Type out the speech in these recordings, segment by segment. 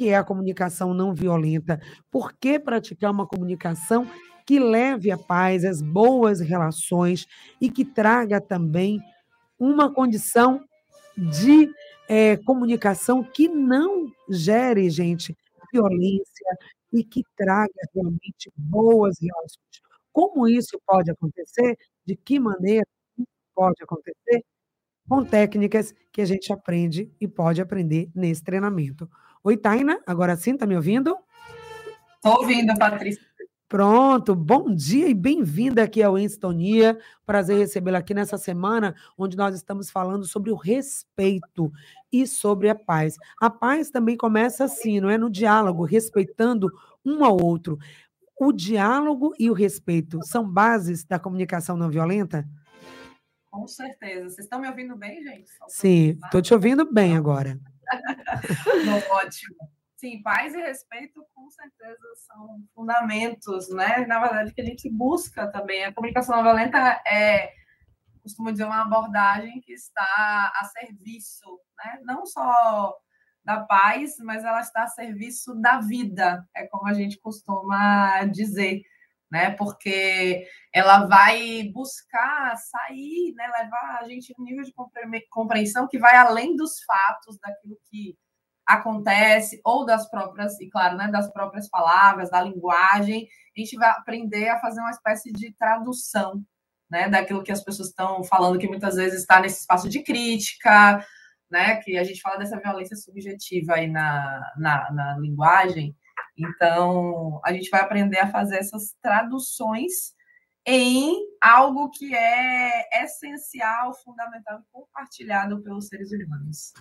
que é a comunicação não violenta? Por que praticar uma comunicação que leve a paz, as boas relações e que traga também uma condição de é, comunicação que não gere, gente, violência e que traga realmente boas relações. Como isso pode acontecer? De que maneira pode acontecer? Com técnicas que a gente aprende e pode aprender nesse treinamento. Oi, Taina, agora sim, está me ouvindo? Estou ouvindo, Patrícia. Pronto, bom dia e bem-vinda aqui ao Instonia. Prazer recebê-la aqui nessa semana, onde nós estamos falando sobre o respeito e sobre a paz. A paz também começa assim, não é? No diálogo, respeitando um ao outro. O diálogo e o respeito são bases da comunicação não violenta? Com certeza. Vocês estão me ouvindo bem, gente? Sim, estou te ouvindo bem agora. ótimo. Sim, paz e respeito com certeza são fundamentos, né? Na verdade, que a gente busca também. A comunicação não violenta é, costumo dizer, uma abordagem que está a serviço, né? Não só da paz, mas ela está a serviço da vida, é como a gente costuma dizer, né? Porque ela vai buscar sair, né? Levar a gente um nível de compreensão que vai além dos fatos, daquilo que acontece, ou das próprias, e claro, né, das próprias palavras, da linguagem, a gente vai aprender a fazer uma espécie de tradução, né, daquilo que as pessoas estão falando, que muitas vezes está nesse espaço de crítica, né, que a gente fala dessa violência subjetiva aí na, na, na linguagem, então a gente vai aprender a fazer essas traduções em algo que é essencial, fundamental e compartilhado pelos seres humanos.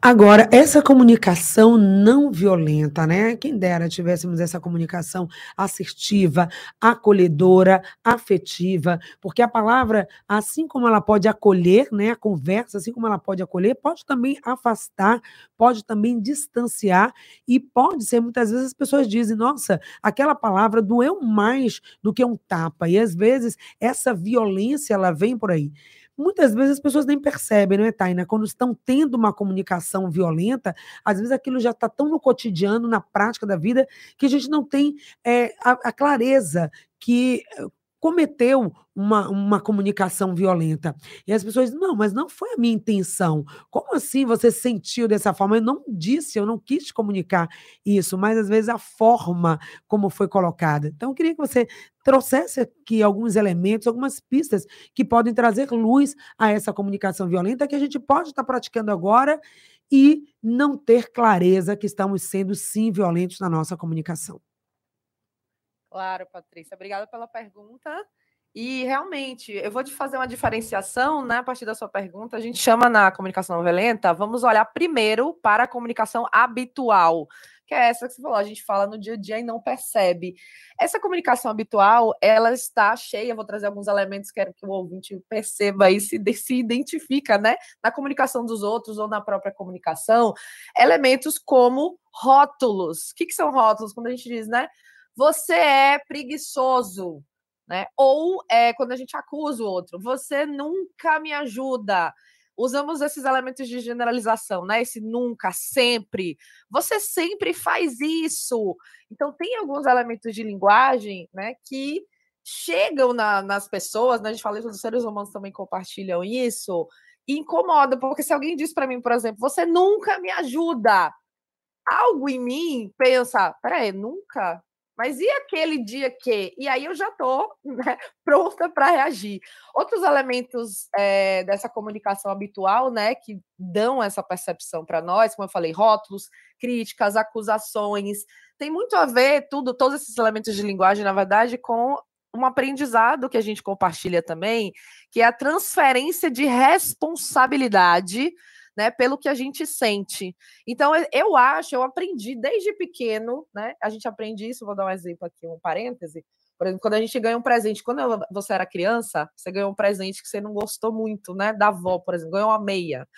Agora, essa comunicação não violenta, né? Quem dera tivéssemos essa comunicação assertiva, acolhedora, afetiva, porque a palavra, assim como ela pode acolher, né, a conversa, assim como ela pode acolher, pode também afastar, pode também distanciar e pode ser muitas vezes as pessoas dizem: "Nossa, aquela palavra doeu mais do que um tapa". E às vezes essa violência ela vem por aí. Muitas vezes as pessoas nem percebem, não é, Taina? Quando estão tendo uma comunicação violenta, às vezes aquilo já está tão no cotidiano, na prática da vida, que a gente não tem é, a, a clareza que cometeu uma, uma comunicação violenta. E as pessoas não, mas não foi a minha intenção. Como assim você sentiu dessa forma? Eu não disse, eu não quis comunicar isso, mas às vezes a forma como foi colocada. Então, eu queria que você trouxesse aqui alguns elementos, algumas pistas que podem trazer luz a essa comunicação violenta que a gente pode estar praticando agora e não ter clareza que estamos sendo sim violentos na nossa comunicação. Claro, Patrícia. Obrigada pela pergunta. E realmente, eu vou te fazer uma diferenciação, né? A partir da sua pergunta, a gente chama na comunicação violenta, vamos olhar primeiro para a comunicação habitual, que é essa que você falou, a gente fala no dia a dia e não percebe. Essa comunicação habitual, ela está cheia, vou trazer alguns elementos, quero que o ouvinte perceba e se, se identifica, né? Na comunicação dos outros ou na própria comunicação, elementos como rótulos. O que, que são rótulos? Quando a gente diz, né? você é preguiçoso, né? Ou é, quando a gente acusa o outro, você nunca me ajuda. Usamos esses elementos de generalização, né? Esse nunca, sempre. Você sempre faz isso. Então, tem alguns elementos de linguagem, né, que chegam na, nas pessoas, né? A gente fala isso, os seres humanos também compartilham isso, e incomoda, porque se alguém diz para mim, por exemplo, você nunca me ajuda, algo em mim pensa, peraí, nunca? Mas e aquele dia que? E aí eu já estou né, pronta para reagir. Outros elementos é, dessa comunicação habitual, né, que dão essa percepção para nós, como eu falei, rótulos, críticas, acusações, tem muito a ver tudo, todos esses elementos de linguagem, na verdade, com um aprendizado que a gente compartilha também, que é a transferência de responsabilidade né, pelo que a gente sente. Então, eu acho, eu aprendi desde pequeno, né? A gente aprende isso, vou dar um exemplo aqui, um parêntese. Por exemplo, quando a gente ganha um presente, quando você era criança, você ganhou um presente que você não gostou muito, né? Da avó, por exemplo, ganhou uma meia.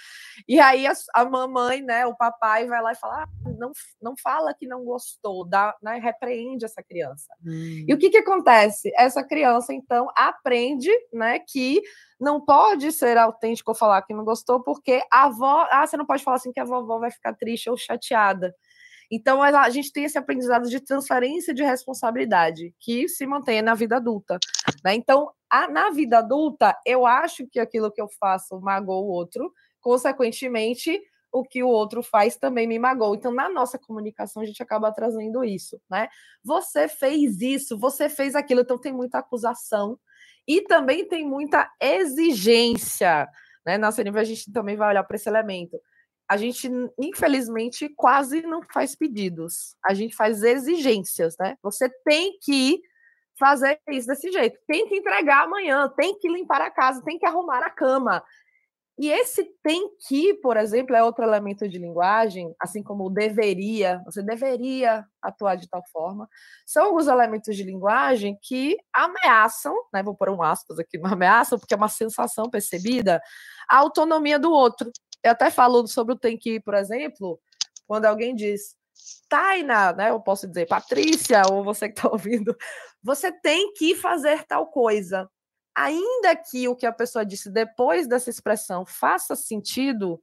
E aí a, a mamãe, né, o papai vai lá e fala: ah, não, não fala que não gostou, dá, né, repreende essa criança. Hum. E o que, que acontece? Essa criança, então, aprende né, que não pode ser autêntico ou falar que não gostou, porque a avó. Ah, você não pode falar assim que a vovó vai ficar triste ou chateada. Então, a gente tem esse aprendizado de transferência de responsabilidade que se mantém na vida adulta. Né? Então, a, na vida adulta, eu acho que aquilo que eu faço magoa o outro, consequentemente, o que o outro faz também me magoa. Então, na nossa comunicação, a gente acaba trazendo isso, né? Você fez isso, você fez aquilo, então tem muita acusação e também tem muita exigência, né? Na CNV a gente também vai olhar para esse elemento. A gente, infelizmente, quase não faz pedidos. A gente faz exigências, né? Você tem que fazer isso desse jeito. Tem que entregar amanhã, tem que limpar a casa, tem que arrumar a cama. E esse tem que, por exemplo, é outro elemento de linguagem, assim como deveria, você deveria atuar de tal forma. São alguns elementos de linguagem que ameaçam, né, vou pôr um aspas aqui, não ameaçam, porque é uma sensação percebida, a autonomia do outro. Eu até falo sobre o tem que, por exemplo, quando alguém diz, Taina, né, eu posso dizer, Patrícia, ou você que está ouvindo, você tem que fazer tal coisa ainda que o que a pessoa disse depois dessa expressão faça sentido,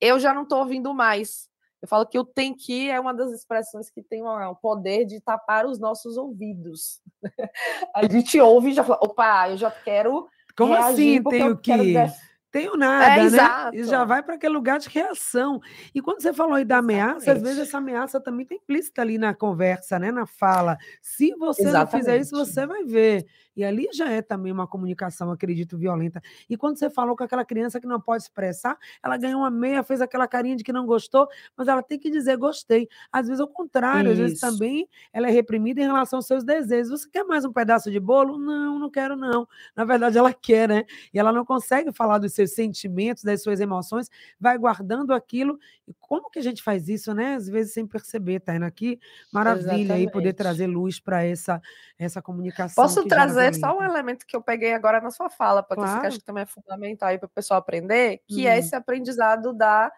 eu já não estou ouvindo mais. Eu falo que o tem que é uma das expressões que tem o poder de tapar os nossos ouvidos. a gente ouve e já fala, opa, eu já quero. Como assim tenho que? Quero tenho nada, é, né? Exato. E já vai para aquele lugar de reação. E quando você falou aí da ameaça, às vezes essa ameaça também tem implícita ali na conversa, né? Na fala. Se você Exatamente. não fizer isso, você vai ver. E ali já é também uma comunicação, acredito, violenta. E quando você falou com aquela criança que não pode expressar, ela ganhou uma meia, fez aquela carinha de que não gostou, mas ela tem que dizer gostei. Às vezes, ao contrário, Isso. às vezes também ela é reprimida em relação aos seus desejos. Você quer mais um pedaço de bolo? Não, não quero, não. Na verdade, ela quer, né? E ela não consegue falar dos seus sentimentos, das suas emoções, vai guardando aquilo. E como que a gente faz isso, né? Às vezes sem perceber, tá indo aqui. Maravilha Exatamente. aí poder trazer luz para essa, essa comunicação. Posso trazer trazer só um elemento que eu peguei agora na sua fala, porque claro. que acho que também é fundamental aí para o pessoal aprender, que é uhum. é esse aprendizado da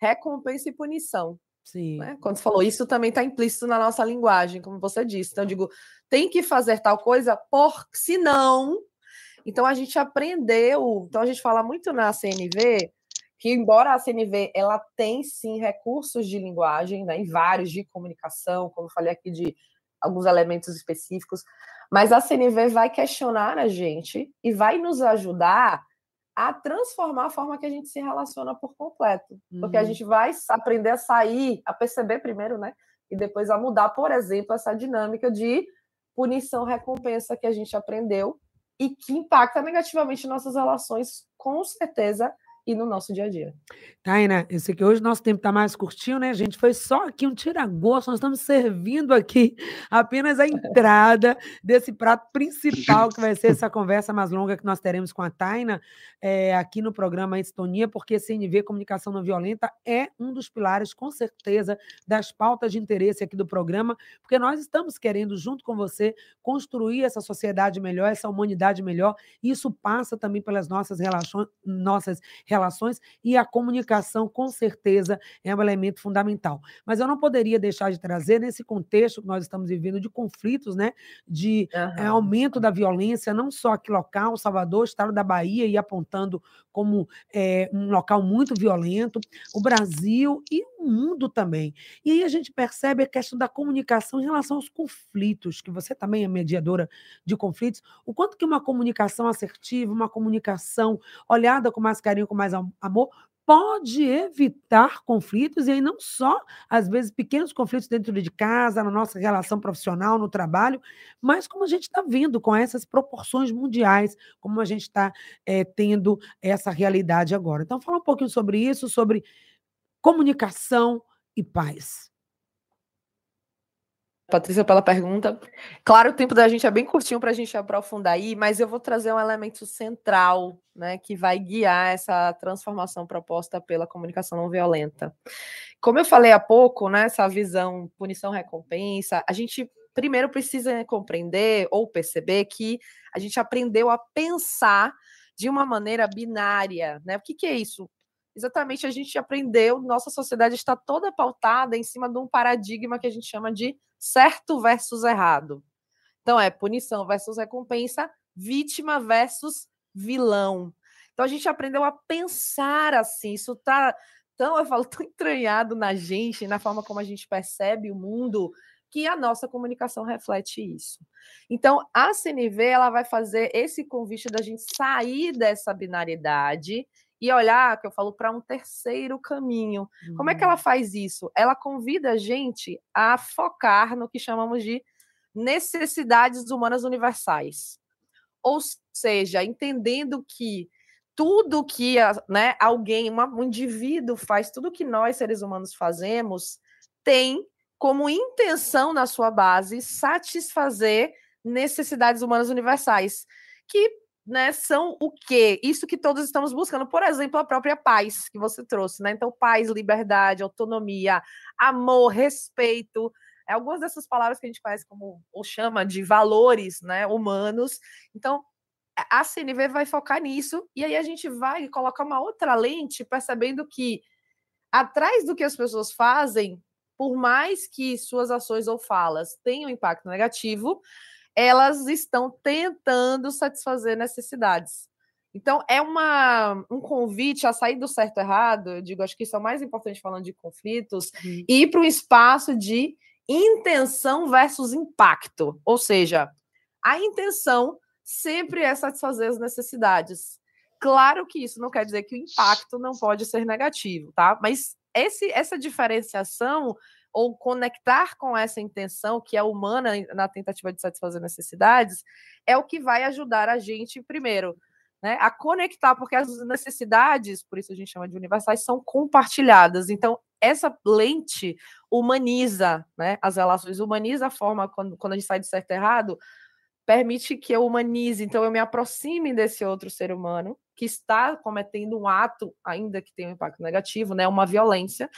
recompensa e punição. Sim. Né? Quando você falou, isso também está implícito na nossa linguagem, como você disse. Então, eu digo, tem que fazer tal coisa, por senão. Então, a gente aprendeu. Então, a gente fala muito na CNV que, embora a CNV ela tem sim recursos de linguagem, né, em vários de comunicação, como eu falei aqui de alguns elementos específicos, mas a CNV vai questionar a gente e vai nos ajudar a transformar a forma que a gente se relaciona por completo. Uhum. Porque a uhum. gente vai aprender a sair, a perceber primeiro, né? E depois a mudar, por exemplo, essa dinâmica de punição-recompensa que a gente aprendeu e que impacta negativamente nossas relações, com certeza, e no nosso dia a dia. Taina, eu sei que hoje nosso tempo está mais curtinho, né, gente? Foi só aqui um tira-gosto, nós estamos servindo aqui apenas a entrada desse prato principal, que vai ser essa conversa mais longa que nós teremos com a Taina é, aqui no programa Estonia, porque CNV, Comunicação Não Violenta, é um dos pilares, com certeza, das pautas de interesse aqui do programa, porque nós estamos querendo, junto com você, construir essa sociedade melhor, essa humanidade melhor, e isso passa também pelas nossas relações, nossas relações e a comunicação, com certeza, é um elemento fundamental. Mas eu não poderia deixar de trazer, nesse contexto que nós estamos vivendo de conflitos, né, de uhum. é, aumento da violência, não só aqui local, Salvador, estado da Bahia, e apontando como é, um local muito violento, o Brasil e mundo também. E aí a gente percebe a questão da comunicação em relação aos conflitos, que você também é mediadora de conflitos, o quanto que uma comunicação assertiva, uma comunicação olhada com mais carinho, com mais amor, pode evitar conflitos, e aí não só, às vezes, pequenos conflitos dentro de casa, na nossa relação profissional, no trabalho, mas como a gente está vendo com essas proporções mundiais, como a gente está é, tendo essa realidade agora. Então, fala um pouquinho sobre isso, sobre comunicação e paz. Patrícia, pela pergunta. Claro, o tempo da gente é bem curtinho para a gente aprofundar aí, mas eu vou trazer um elemento central, né, que vai guiar essa transformação proposta pela comunicação não violenta. Como eu falei há pouco, né, essa visão punição-recompensa, a gente primeiro precisa compreender ou perceber que a gente aprendeu a pensar de uma maneira binária, né? O que, que é isso? Exatamente, a gente aprendeu, nossa sociedade está toda pautada em cima de um paradigma que a gente chama de certo versus errado. Então, é punição versus recompensa, vítima versus vilão. Então, a gente aprendeu a pensar assim. Isso está tão, eu falo, tão entranhado na gente, na forma como a gente percebe o mundo, que a nossa comunicação reflete isso. Então, a CNV ela vai fazer esse convite da gente sair dessa binariedade e olhar, que eu falo, para um terceiro caminho. Uhum. Como é que ela hum. faz isso? Ela convida a gente a focar no que chamamos de necessidades humanas universais. Ou seja, entendendo que tudo que né, alguém, um indivíduo faz, tudo que nós, seres humanos, fazemos, tem como intenção na sua base satisfazer necessidades humanas universais, que né, são o quê? Isso que todos estamos buscando. Por exemplo, a própria paz que você trouxe, né? Então, paz, liberdade, autonomia, amor, respeito. É algumas dessas palavras que a gente conhece como, ou chama de valores né, humanos. Então, a CNV vai focar nisso, e aí a gente vai colocar uma outra lente, percebendo que atrás do que as pessoas fazem, por mais que suas ações ou falas tenham impacto negativo, elas estão tentando satisfazer necessidades. Então, é uma, um convite a sair do certo e errado, eu digo, acho que isso é o mais importante falando de conflitos, uhum. e ir para um espaço de intenção versus impacto. Ou seja, a intenção sempre é satisfazer as necessidades. Claro que isso não quer dizer que o impacto não pode ser negativo, tá? Mas esse, essa diferenciação ou conectar com essa intenção que é humana na tentativa de satisfazer necessidades, é o que vai ajudar a gente, primeiro, né, a conectar, porque as necessidades, por isso a gente chama de universais, são compartilhadas. Então, essa lente humaniza né, as relações, humaniza a forma, quando, quando a gente sai de certo e errado, permite que eu humanize, então eu me aproxime desse outro ser humano que está cometendo um ato, ainda que tenha um impacto negativo, né, uma violência,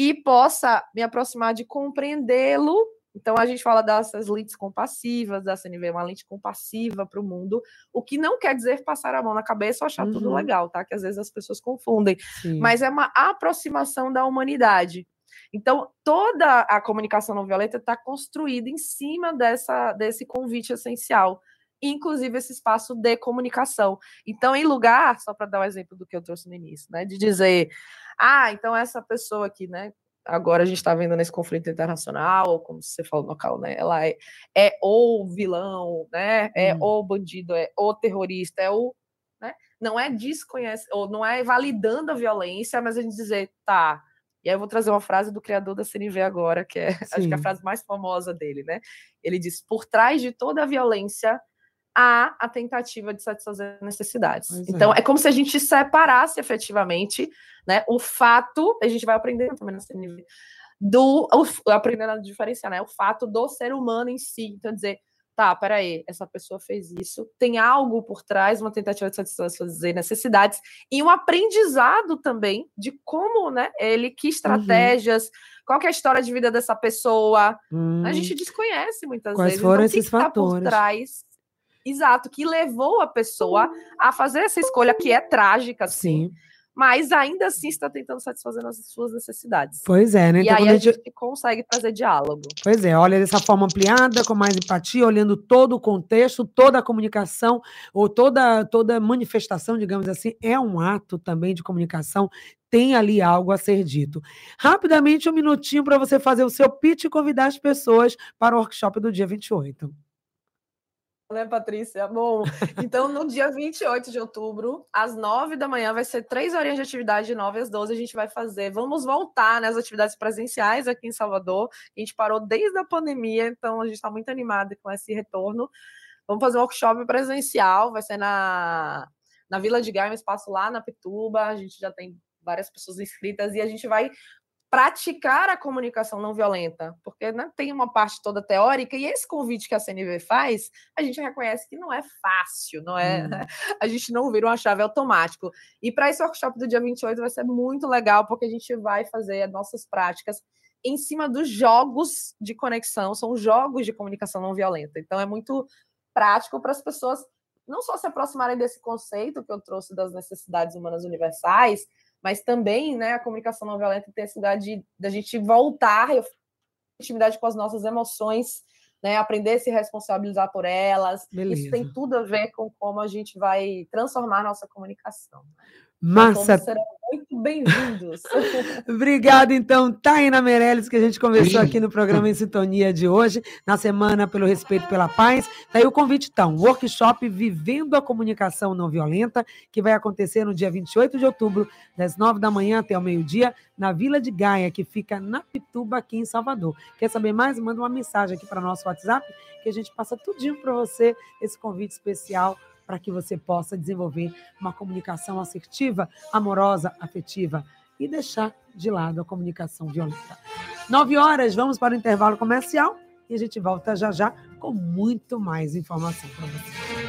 e possa me aproximar de compreendê-lo. Então, a gente fala dessas lentes compassivas, da CNV, uma lente compassiva para o mundo, o que não quer dizer passar a mão na cabeça ou achar uhum. tudo legal, tá? Que às vezes as pessoas confundem. Sim. Mas é uma aproximação da humanidade. Então, toda a comunicação não violenta está construída em cima dessa, desse convite essencial, inclusive esse espaço de comunicação. Então, em lugar, só para dar o um exemplo do que eu trouxe no início, né, de dizer, ah, então essa pessoa aqui, né, agora a gente está vendo nesse conflito internacional, como você falou no local, né, ela é, é o vilão, né, é hum. o bandido, é o terrorista, é o, né, não é desconhece, ou não é validando a violência, mas a gente dizer, tá, e aí eu vou trazer uma frase do criador da CNV agora, que é, Sim. acho que é a frase mais famosa dele, né? Ele diz: por trás de toda a violência há a tentativa de satisfazer necessidades. Pois então, é. é. como se a gente separasse efetivamente né, o fato, a gente vai aprendendo também na CNV, do aprendendo a diferenciar, né? O fato do ser humano em si. Então, dizer, tá, peraí, essa pessoa fez isso, tem algo por trás, uma tentativa de satisfazer necessidades, e um aprendizado também de como, né, ele, que uhum. estratégias, uhum. qual é a história de vida dessa pessoa. Hum. A gente desconhece muitas Quais vezes. Foram então, esses que fatores? Tá por trás Exato, que levou a pessoa a fazer essa escolha que é trágica, sim. sim mas ainda assim está tentando satisfazer as suas necessidades. Pois é, né? Então, e aí a gente... gente consegue trazer diálogo. Pois é, olha dessa forma ampliada, com mais empatia, olhando todo o contexto, toda a comunicação, ou toda, toda manifestação, digamos assim, é um ato também de comunicação, tem ali algo a ser dito. Rapidamente, um minutinho para você fazer o seu pitch e convidar as pessoas para o workshop do dia 28 né, Patrícia? Bom, então no dia 28 de outubro, às 9 da manhã, vai ser três horinhas de atividade, de 9 às 12, a gente vai fazer. Vamos voltar nas né, atividades presenciais aqui em Salvador. A gente parou desde a pandemia, então a gente está muito animado com esse retorno. Vamos fazer um workshop presencial, vai ser na, na Vila de Gaia, um espaço lá na Pituba. A gente já tem várias pessoas inscritas e a gente vai praticar a comunicação não violenta, porque né, tem uma parte toda teórica e esse convite que a CNV faz, a gente reconhece que não é fácil, não é? Hum. A gente não vira uma chave automático. E para esse workshop do dia 28 vai ser muito legal, porque a gente vai fazer as nossas práticas em cima dos jogos de conexão, são jogos de comunicação não violenta. Então é muito prático para as pessoas não só se aproximarem desse conceito que eu trouxe das necessidades humanas universais, mas também né, a comunicação não violenta tem esse lugar de da gente voltar intimidade com as nossas emoções, né, aprender a se responsabilizar por elas. Beleza. Isso tem tudo a ver com como a gente vai transformar a nossa comunicação. Massa. serão muito bem-vindos. Obrigada, então, Taina Meirelles, que a gente conversou aqui no programa Em Sintonia de hoje, na semana pelo Respeito pela Paz. Daí o convite, então, workshop Vivendo a Comunicação Não Violenta, que vai acontecer no dia 28 de outubro, das 9 da manhã até o meio-dia, na Vila de Gaia, que fica na Pituba, aqui em Salvador. Quer saber mais? Manda uma mensagem aqui para nosso WhatsApp, que a gente passa tudinho para você, esse convite especial para que você possa desenvolver uma comunicação assertiva, amorosa, afetiva e deixar de lado a comunicação violenta. Nove horas, vamos para o intervalo comercial e a gente volta já já com muito mais informação para você.